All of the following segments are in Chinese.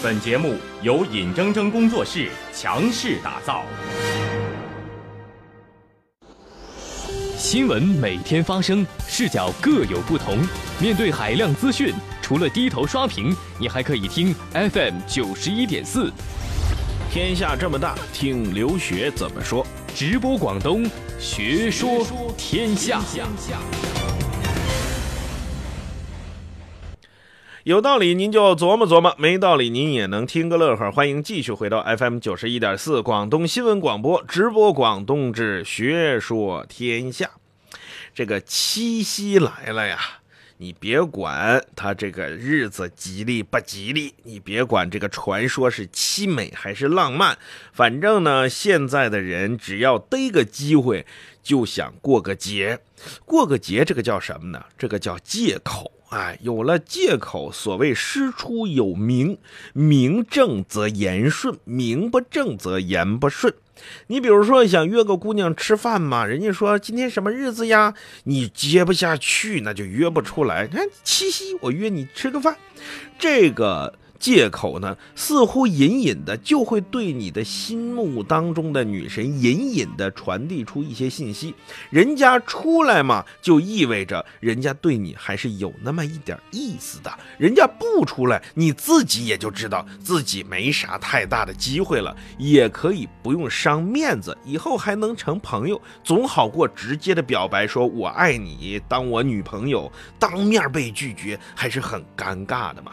本节目由尹铮铮工作室强势打造。新闻每天发生，视角各有不同。面对海量资讯，除了低头刷屏，你还可以听 FM 九十一点四。天下这么大，听刘学怎么说。直播广东，学说天下。有道理您就琢磨琢磨，没道理您也能听个乐呵。欢迎继续回到 FM 九十一点四广东新闻广播直播广东之学说天下。这个七夕来了呀，你别管它这个日子吉利不吉利，你别管这个传说是凄美还是浪漫，反正呢，现在的人只要逮个机会就想过个节。过个节，这个叫什么呢？这个叫借口。哎，有了借口，所谓师出有名，名正则言顺，名不正则言不顺。你比如说想约个姑娘吃饭嘛，人家说今天什么日子呀？你接不下去，那就约不出来。看七夕，我约你吃个饭，这个。借口呢，似乎隐隐的就会对你的心目当中的女神隐隐的传递出一些信息。人家出来嘛，就意味着人家对你还是有那么一点意思的。人家不出来，你自己也就知道自己没啥太大的机会了，也可以不用伤面子，以后还能成朋友，总好过直接的表白说我爱你，当我女朋友，当面被拒绝还是很尴尬的嘛。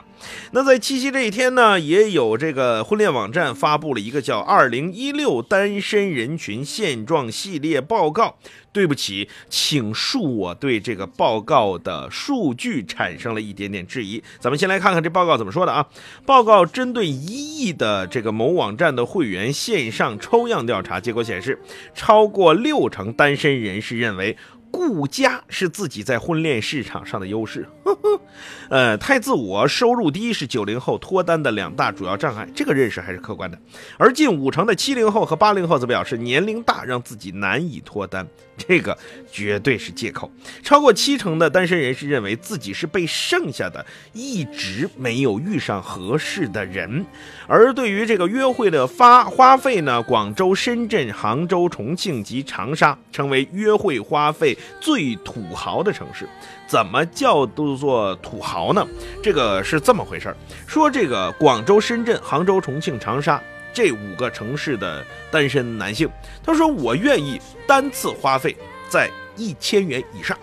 那在七夕这一天呢，也有这个婚恋网站发布了一个叫《二零一六单身人群现状系列报告》。对不起，请恕我对这个报告的数据产生了一点点质疑。咱们先来看看这报告怎么说的啊？报告针对一亿的这个某网站的会员线上抽样调查，结果显示，超过六成单身人士认为。顾家是自己在婚恋市场上的优势，呃，太自我、收入低是九零后脱单的两大主要障碍，这个认识还是客观的。而近五成的七零后和八零后则表示年龄大让自己难以脱单，这个绝对是借口。超过七成的单身人士认为自己是被剩下的，一直没有遇上合适的人。而对于这个约会的发花费呢，广州、深圳、杭州、重庆及长沙成为约会花费。最土豪的城市，怎么叫做土豪呢？这个是这么回事儿。说这个广州、深圳、杭州、重庆、长沙这五个城市的单身男性，他说我愿意单次花费在一千元以上。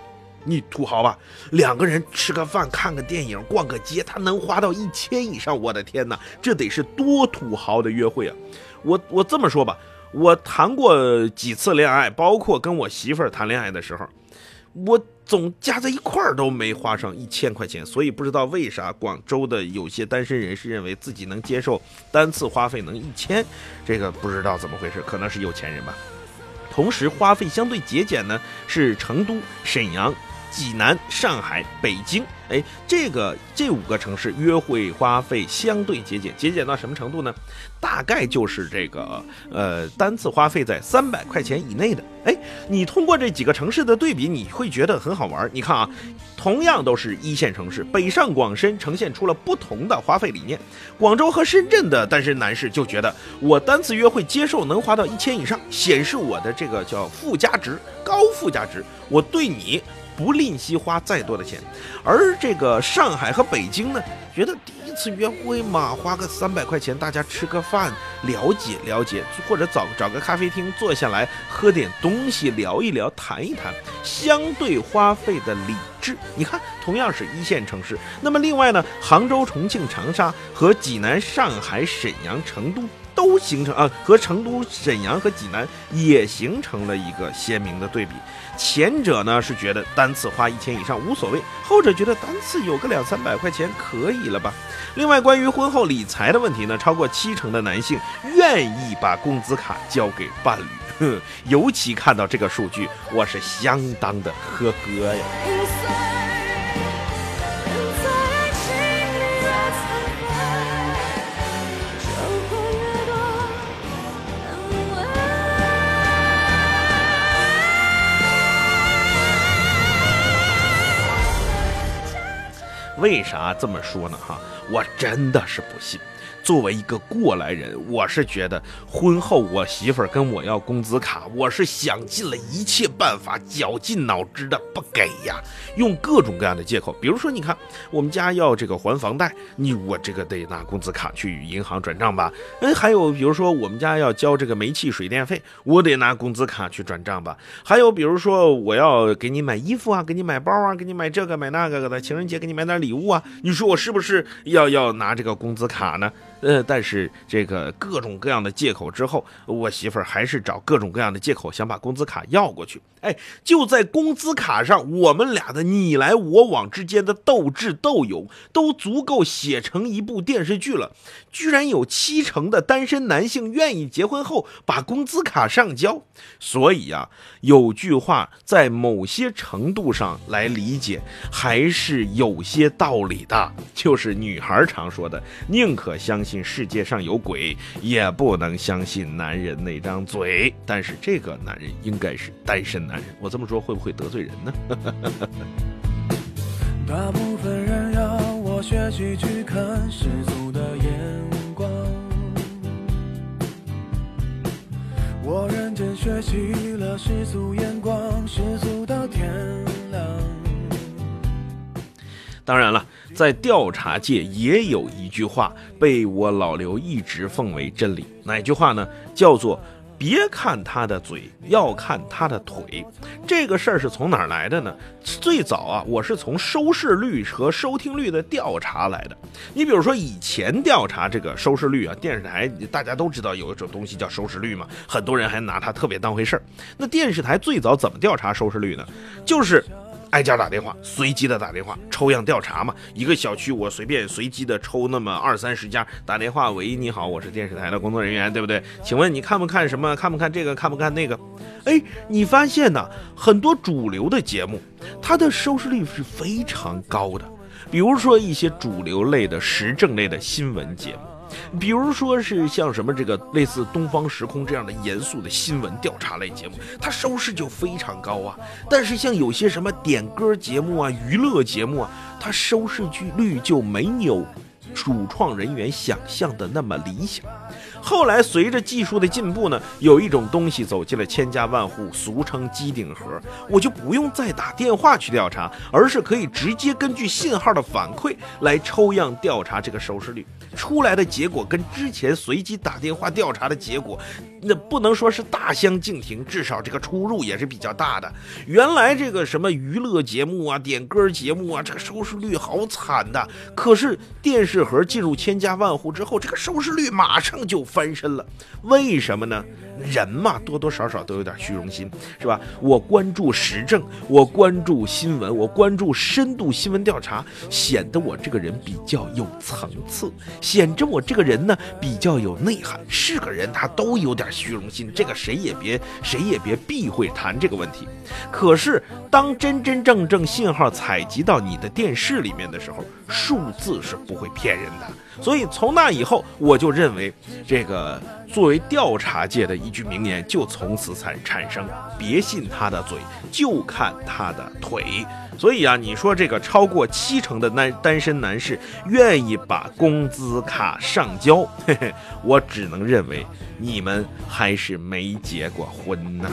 你土豪吧？两个人吃个饭、看个电影、逛个街，他能花到一千以上？我的天哪，这得是多土豪的约会啊！我我这么说吧。我谈过几次恋爱，包括跟我媳妇儿谈恋爱的时候，我总加在一块儿都没花上一千块钱，所以不知道为啥广州的有些单身人士认为自己能接受单次花费能一千，这个不知道怎么回事，可能是有钱人吧。同时花费相对节俭呢，是成都、沈阳。济南、上海、北京，哎，这个这五个城市约会花费相对节俭，节俭到什么程度呢？大概就是这个，呃，单次花费在三百块钱以内的。哎，你通过这几个城市的对比，你会觉得很好玩。你看啊，同样都是一线城市，北上广深呈现出了不同的花费理念。广州和深圳的单身男士就觉得，我单次约会接受能花到一千以上，显示我的这个叫附加值，高附加值，我对你。不吝惜花再多的钱，而这个上海和北京呢，觉得第一次约会嘛，花个三百块钱，大家吃个饭，了解了解，或者找找个咖啡厅坐下来喝点东西，聊一聊，谈一谈，相对花费的理智。你看，同样是一线城市，那么另外呢，杭州、重庆、长沙和济南、上海、沈阳、成都。都形成啊，和成都、沈阳和济南也形成了一个鲜明的对比。前者呢是觉得单次花一千以上无所谓，后者觉得单次有个两三百块钱可以了吧。另外，关于婚后理财的问题呢，超过七成的男性愿意把工资卡交给伴侣。哼尤其看到这个数据，我是相当的呵呵呀。为啥这么说呢？哈，我真的是不信。作为一个过来人，我是觉得婚后我媳妇儿跟我要工资卡，我是想尽了一切办法，绞尽脑汁的不给呀，用各种各样的借口，比如说，你看我们家要这个还房贷，你我这个得拿工资卡去银行转账吧？哎，还有比如说我们家要交这个煤气水电费，我得拿工资卡去转账吧？还有比如说我要给你买衣服啊，给你买包啊，给你买这个买那个的，情人节给你买点礼物啊，你说我是不是要要拿这个工资卡呢？呃，但是这个各种各样的借口之后，我媳妇儿还是找各种各样的借口想把工资卡要过去。哎，就在工资卡上，我们俩的你来我往之间的斗智斗勇，都足够写成一部电视剧了。居然有七成的单身男性愿意结婚后把工资卡上交，所以啊，有句话在某些程度上来理解还是有些道理的，就是女孩常说的：宁可相信世界上有鬼，也不能相信男人那张嘴。但是这个男人应该是单身男人，我这么说会不会得罪人呢？大部分人要我学习去看世俗的眼光，我认真学习了世俗眼光，世俗到天亮。当然了，在调查界也有一句话被我老刘一直奉为真理，哪句话呢？叫做“别看他的嘴，要看他的腿”。这个事儿是从哪儿来的呢？最早啊，我是从收视率和收听率的调查来的。你比如说，以前调查这个收视率啊，电视台大家都知道有一种东西叫收视率嘛，很多人还拿它特别当回事儿。那电视台最早怎么调查收视率呢？就是。挨家打电话，随机的打电话，抽样调查嘛。一个小区我随便随机的抽那么二三十家打电话，喂，你好，我是电视台的工作人员，对不对？请问你看不看什么？看不看这个？看不看那个？哎，你发现呢，很多主流的节目，它的收视率是非常高的。比如说一些主流类的时政类的新闻节目。比如说是像什么这个类似《东方时空》这样的严肃的新闻调查类节目，它收视就非常高啊。但是像有些什么点歌节目啊、娱乐节目啊，它收视率就没有主创人员想象的那么理想。后来随着技术的进步呢，有一种东西走进了千家万户，俗称机顶盒，我就不用再打电话去调查，而是可以直接根据信号的反馈来抽样调查这个收视率。出来的结果跟之前随机打电话调查的结果，那不能说是大相径庭，至少这个出入也是比较大的。原来这个什么娱乐节目啊、点歌节目啊，这个收视率好惨的。可是电视盒进入千家万户之后，这个收视率马上就翻身了。为什么呢？人嘛，多多少少都有点虚荣心，是吧？我关注时政，我关注新闻，我关注深度新闻调查，显得我这个人比较有层次。显着我这个人呢比较有内涵，是个人他都有点虚荣心，这个谁也别谁也别避讳谈这个问题。可是当真真正正信号采集到你的电视里面的时候，数字是不会骗人的。所以从那以后，我就认为这这个作为调查界的一句名言就从此产产生：别信他的嘴，就看他的腿。所以啊，你说这个超过七成的单单身男士愿意把工资卡上交，嘿嘿，我只能认为你们还是没结过婚呐。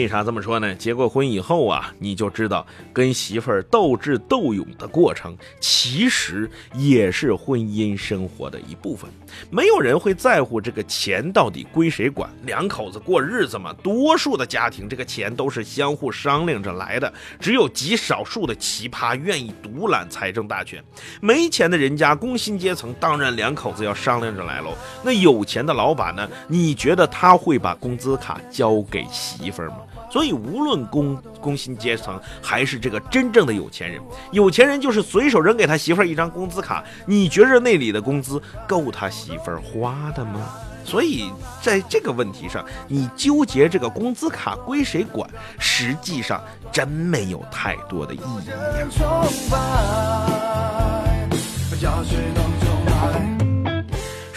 为啥这么说呢？结过婚以后啊，你就知道跟媳妇儿斗智斗勇的过程，其实也是婚姻生活的一部分。没有人会在乎这个钱到底归谁管，两口子过日子嘛。多数的家庭，这个钱都是相互商量着来的。只有极少数的奇葩愿意独揽财政大权。没钱的人家，工薪阶层，当然两口子要商量着来喽。那有钱的老板呢？你觉得他会把工资卡交给媳妇儿吗？所以，无论工工薪阶层还是这个真正的有钱人，有钱人就是随手扔给他媳妇儿一张工资卡，你觉着那里的工资够他媳妇儿花的吗？所以，在这个问题上，你纠结这个工资卡归谁管，实际上真没有太多的意义。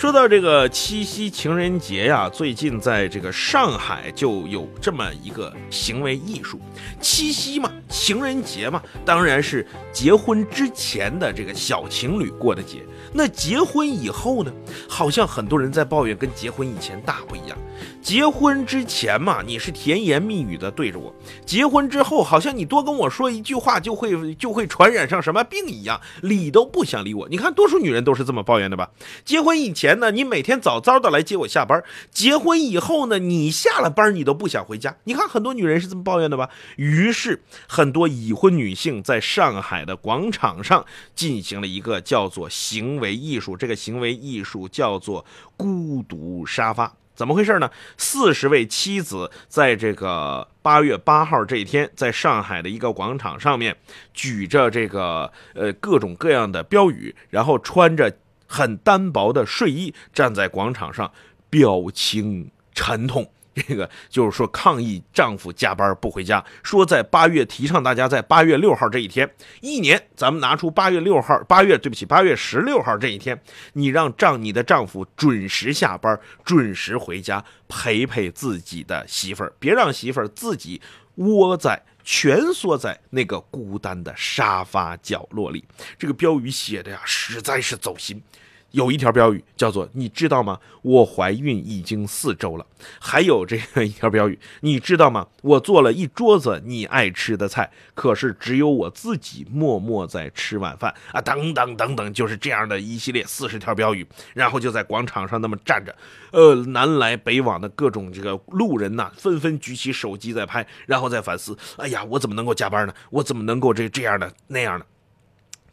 说到这个七夕情人节呀，最近在这个上海就有这么一个行为艺术。七夕嘛，情人节嘛，当然是结婚之前的这个小情侣过的节。那结婚以后呢？好像很多人在抱怨，跟结婚以前大不一样。结婚之前嘛，你是甜言蜜语的对着我；结婚之后，好像你多跟我说一句话，就会就会传染上什么病一样，理都不想理我。你看，多数女人都是这么抱怨的吧？结婚以前呢，你每天早早的来接我下班；结婚以后呢，你下了班你都不想回家。你看，很多女人是这么抱怨的吧？于是，很多已婚女性在上海的广场上进行了一个叫做行为艺术，这个行为艺术叫做孤独沙发。怎么回事呢？四十位妻子在这个八月八号这一天，在上海的一个广场上面，举着这个呃各种各样的标语，然后穿着很单薄的睡衣，站在广场上，表情沉痛。这个就是说抗议丈夫加班不回家，说在八月提倡大家在八月六号这一天，一年咱们拿出八月六号，八月对不起，八月十六号这一天，你让丈你的丈夫准时下班，准时回家陪陪自己的媳妇儿，别让媳妇儿自己窝在蜷缩在那个孤单的沙发角落里。这个标语写的呀，实在是走心。有一条标语叫做“你知道吗？我怀孕已经四周了。”还有这样一条标语，你知道吗？我做了一桌子你爱吃的菜，可是只有我自己默默在吃晚饭啊！等等等等，就是这样的一系列四十条标语，然后就在广场上那么站着，呃，南来北往的各种这个路人呐，纷纷举起手机在拍，然后再反思：哎呀，我怎么能够加班呢？我怎么能够这这样的那样的？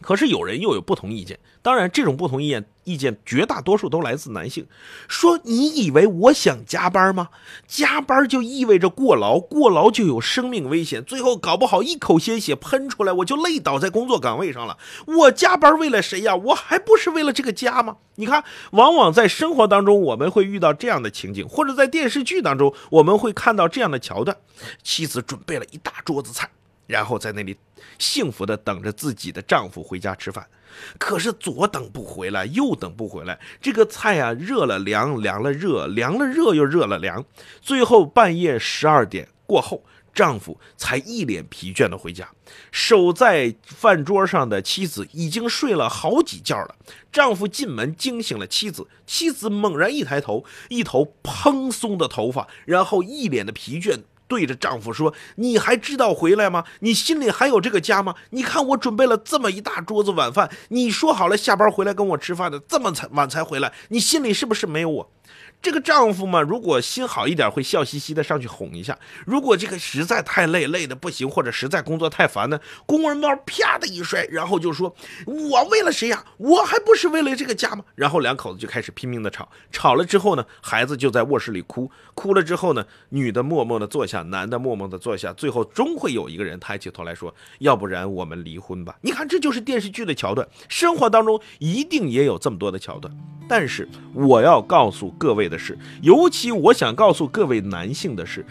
可是有人又有不同意见，当然这种不同意见意见绝大多数都来自男性，说你以为我想加班吗？加班就意味着过劳，过劳就有生命危险，最后搞不好一口鲜血喷出来，我就累倒在工作岗位上了。我加班为了谁呀？我还不是为了这个家吗？你看，往往在生活当中我们会遇到这样的情景，或者在电视剧当中我们会看到这样的桥段：妻子准备了一大桌子菜。然后在那里幸福的等着自己的丈夫回家吃饭，可是左等不回来，右等不回来，这个菜啊热了凉，凉了热，凉了热又热了凉，最后半夜十二点过后，丈夫才一脸疲倦的回家。守在饭桌上的妻子已经睡了好几觉了。丈夫进门惊醒了妻子，妻子猛然一抬头，一头蓬松的头发，然后一脸的疲倦。对着丈夫说：“你还知道回来吗？你心里还有这个家吗？你看我准备了这么一大桌子晚饭，你说好了下班回来跟我吃饭的，这么才晚才回来，你心里是不是没有我？”这个丈夫嘛，如果心好一点，会笑嘻嘻的上去哄一下；如果这个实在太累，累的不行，或者实在工作太烦呢，公文包啪的一摔，然后就说：“我为了谁呀？我还不是为了这个家吗？”然后两口子就开始拼命的吵，吵了之后呢，孩子就在卧室里哭，哭了之后呢，女的默默的坐下，男的默默的坐下，最后终会有一个人抬起头来说：“要不然我们离婚吧。”你看，这就是电视剧的桥段，生活当中一定也有这么多的桥段。但是我要告诉各位的是，尤其我想告诉各位男性的是，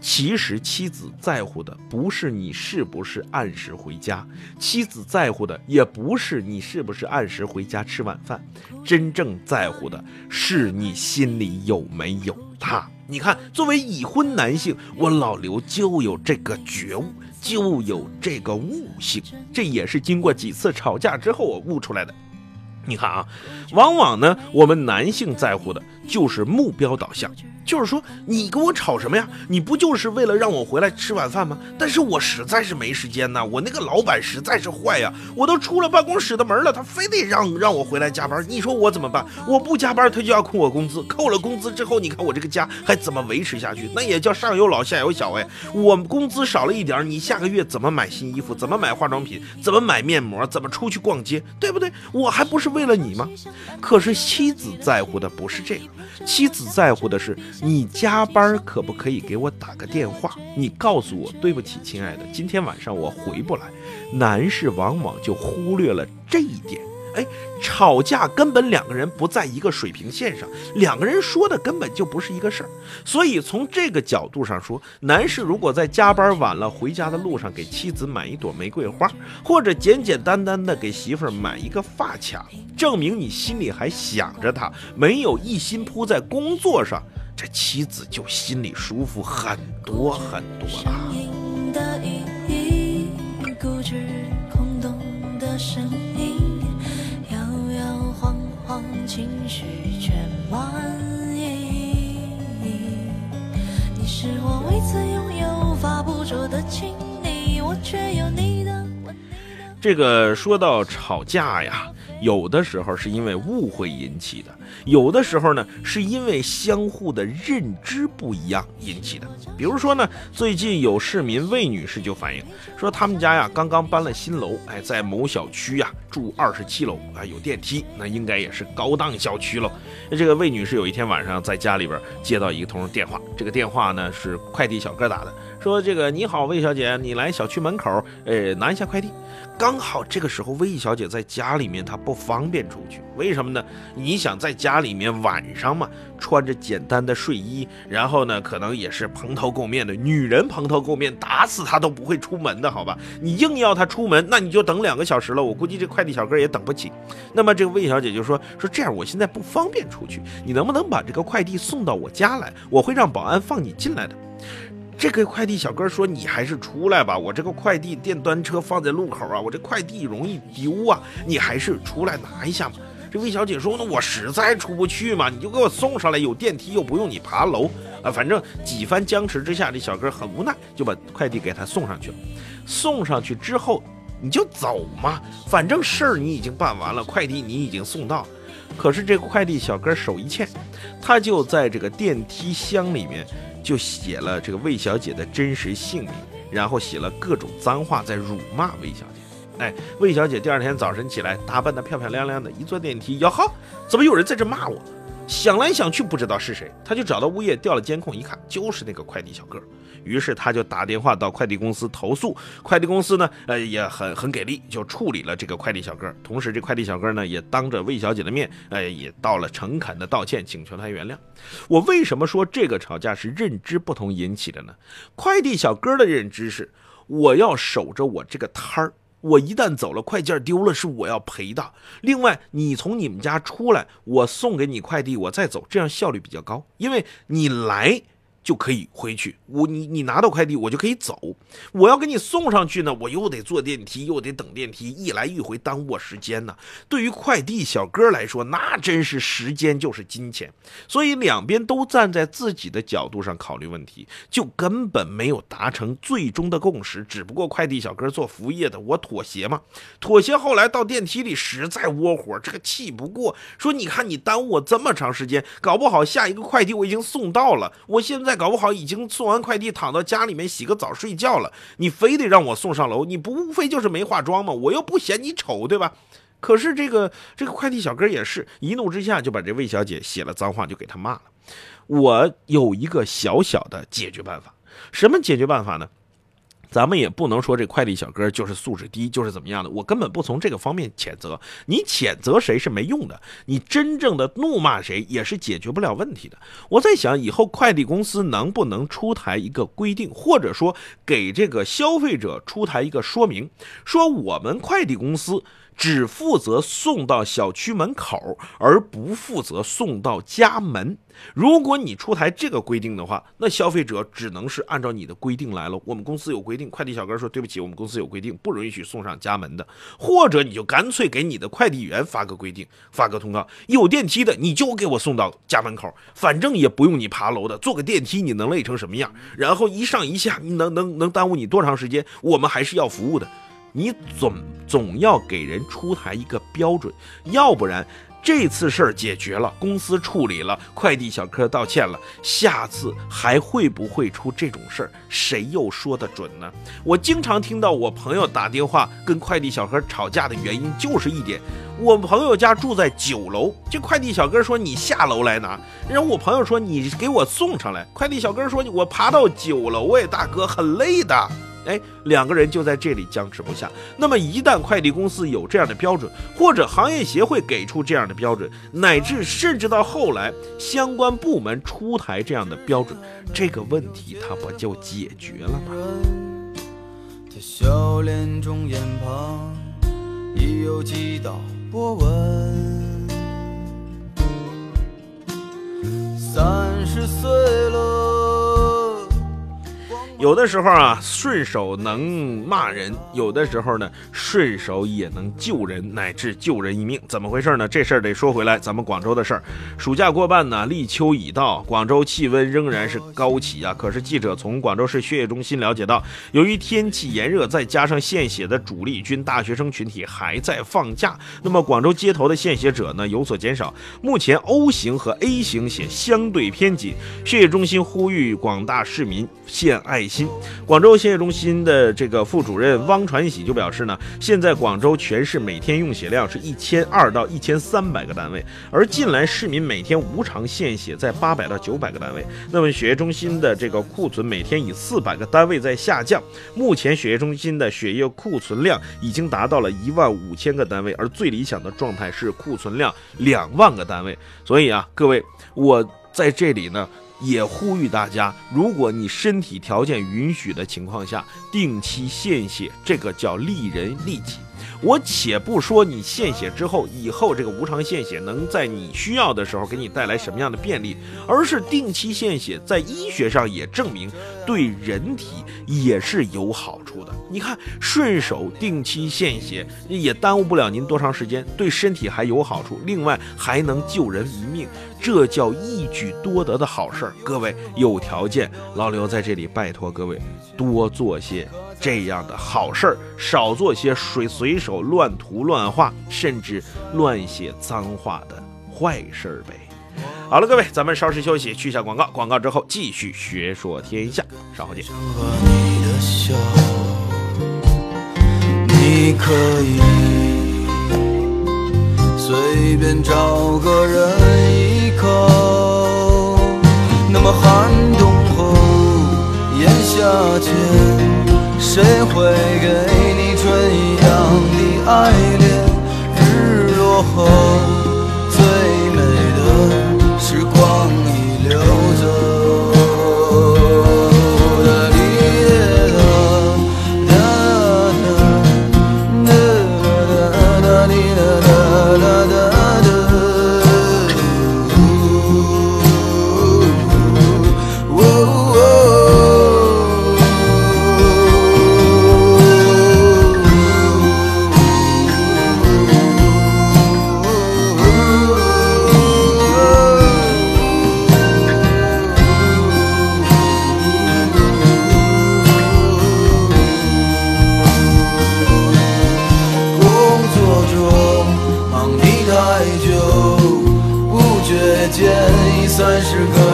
其实妻子在乎的不是你是不是按时回家，妻子在乎的也不是你是不是按时回家吃晚饭，真正在乎的是你心里有没有他。你看，作为已婚男性，我老刘就有这个觉悟，就有这个悟性，这也是经过几次吵架之后我悟出来的。你看啊，往往呢，我们男性在乎的就是目标导向，就是说，你跟我吵什么呀？你不就是为了让我回来吃晚饭吗？但是我实在是没时间呐，我那个老板实在是坏呀，我都出了办公室的门了，他非得让让我回来加班，你说我怎么办？我不加班，他就要扣我工资，扣了工资之后，你看我这个家还怎么维持下去？那也叫上有老下有小哎，我工资少了一点，你下个月怎么买新衣服？怎么买化妆品？怎么买面膜？怎么出去逛街？对不对？我还不是为。为了你吗？可是妻子在乎的不是这个，妻子在乎的是你加班可不可以给我打个电话？你告诉我，对不起，亲爱的，今天晚上我回不来。男士往往就忽略了这一点。哎，吵架根本两个人不在一个水平线上，两个人说的根本就不是一个事儿。所以从这个角度上说，男士如果在加班晚了回家的路上给妻子买一朵玫瑰花，或者简简单单的给媳妇儿买一个发卡，证明你心里还想着她，没有一心扑在工作上，这妻子就心里舒服很多很多了。这个说到吵架呀，有的时候是因为误会引起的，有的时候呢是因为相互的认知不一样引起的。比如说呢，最近有市民魏女士就反映说，他们家呀刚刚搬了新楼，哎，在某小区呀住二十七楼啊，有电梯，那应该也是高档小区喽。这个魏女士有一天晚上在家里边接到一个通电话，这个电话呢是快递小哥打的，说这个你好，魏小姐，你来小区门口，呃，拿一下快递。刚好这个时候，魏小姐在家里面，她不方便出去，为什么呢？你想在家里面晚上嘛，穿着简单的睡衣，然后呢，可能也是蓬头垢面的，女人蓬头垢面，打死她都不会出门的，好吧？你硬要她出门，那你就等两个小时了，我估计这快递小哥也等不起。那么这个魏小姐就说说这样，我现在不方便出去，你能不能把这个快递送到我家来？我会让保安放你进来的。这个快递小哥说：“你还是出来吧，我这个快递电单车放在路口啊，我这快递容易丢啊，你还是出来拿一下嘛。”这魏小姐说：“那我实在出不去嘛，你就给我送上来，有电梯又不用你爬楼啊。”反正几番僵持之下，这小哥很无奈，就把快递给他送上去了。送上去之后，你就走嘛，反正事儿你已经办完了，快递你已经送到。可是这个快递小哥手一欠，他就在这个电梯箱里面。就写了这个魏小姐的真实姓名，然后写了各种脏话，在辱骂魏小姐。哎，魏小姐第二天早晨起来，打扮得漂漂亮亮的，一坐电梯，哟呵，怎么有人在这骂我？想来想去不知道是谁，他就找到物业调了监控，一看就是那个快递小哥。于是他就打电话到快递公司投诉，快递公司呢，呃，也很很给力，就处理了这个快递小哥。同时，这快递小哥呢，也当着魏小姐的面，呃，也道了诚恳的道歉，请求她原谅。我为什么说这个吵架是认知不同引起的呢？快递小哥的认知是，我要守着我这个摊儿，我一旦走了，快件丢了是我要赔的。另外，你从你们家出来，我送给你快递，我再走，这样效率比较高，因为你来。就可以回去，我你你拿到快递，我就可以走。我要给你送上去呢，我又得坐电梯，又得等电梯，一来一回耽误我时间呢。对于快递小哥来说，那真是时间就是金钱。所以两边都站在自己的角度上考虑问题，就根本没有达成最终的共识。只不过快递小哥做服务业的，我妥协嘛，妥协。后来到电梯里实在窝火，这个气不过，说你看你耽误我这么长时间，搞不好下一个快递我已经送到了，我现在。搞不好已经送完快递，躺到家里面洗个澡睡觉了。你非得让我送上楼，你不无非就是没化妆吗？我又不嫌你丑，对吧？可是这个这个快递小哥也是一怒之下就把这魏小姐写了脏话，就给她骂了。我有一个小小的解决办法，什么解决办法呢？咱们也不能说这快递小哥就是素质低，就是怎么样的。我根本不从这个方面谴责你，谴责谁是没用的。你真正的怒骂谁也是解决不了问题的。我在想，以后快递公司能不能出台一个规定，或者说给这个消费者出台一个说明，说我们快递公司。只负责送到小区门口，而不负责送到家门。如果你出台这个规定的话，那消费者只能是按照你的规定来了。我们公司有规定，快递小哥说对不起，我们公司有规定，不允许送上家门的。或者你就干脆给你的快递员发个规定，发个通告，有电梯的你就给我送到家门口，反正也不用你爬楼的，坐个电梯你能累成什么样？然后一上一下，你能能能耽误你多长时间？我们还是要服务的。你总总要给人出台一个标准，要不然这次事儿解决了，公司处理了，快递小哥道歉了，下次还会不会出这种事儿？谁又说得准呢？我经常听到我朋友打电话跟快递小哥吵架的原因就是一点，我朋友家住在九楼，这快递小哥说你下楼来拿，然后我朋友说你给我送上来，快递小哥说我爬到九楼哎，大哥很累的。哎，两个人就在这里僵持不下。那么一旦快递公司有这样的标准，或者行业协会给出这样的标准，乃至甚至到后来相关部门出台这样的标准，这个问题它不就解决了吗？他笑脸中眼旁已有几道波纹。三十岁了，有的时候啊，顺手能骂人；有的时候呢，顺手也能救人，乃至救人一命。怎么回事呢？这事儿得说回来，咱们广州的事儿。暑假过半呢，立秋已到，广州气温仍然是高起啊。可是记者从广州市血液中心了解到，由于天气炎热，再加上献血的主力军大学生群体还在放假，那么广州街头的献血者呢有所减少。目前 O 型和 A 型血相对偏紧，血液中心呼吁广大市民献爱心。广州献血中心的这个副主任汪传喜就表示呢，现在广州全市每天用血量是一千二到一千三百个单位，而近来市民每天无偿献血在八百到九百个单位。那么血液中心的这个库存每天以四百个单位在下降，目前血液中心的血液库存量已经达到了一万五千个单位，而最理想的状态是库存量两万个单位。所以啊，各位，我在这里呢。也呼吁大家，如果你身体条件允许的情况下，定期献血，这个叫利人利己。我且不说你献血之后，以后这个无偿献血能在你需要的时候给你带来什么样的便利，而是定期献血，在医学上也证明对人体也是有好处的。你看，顺手定期献血也耽误不了您多长时间，对身体还有好处，另外还能救人一命，这叫一举多得的好事儿。各位有条件，老刘在这里拜托各位多做些。这样的好事儿，少做些水随手乱涂乱画，甚至乱写脏话的坏事儿呗。好了，各位，咱们稍事休息，去下广告。广告之后继续学说天下，稍后见。和你的笑，你可以随便找个人依靠。那么寒冬后，炎夏间。谁会给你春一样的爱恋？日落后，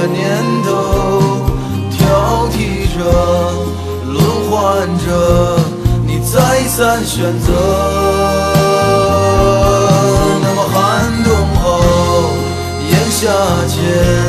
年头挑剔着轮换着你再三选择那么寒冬后炎夏前。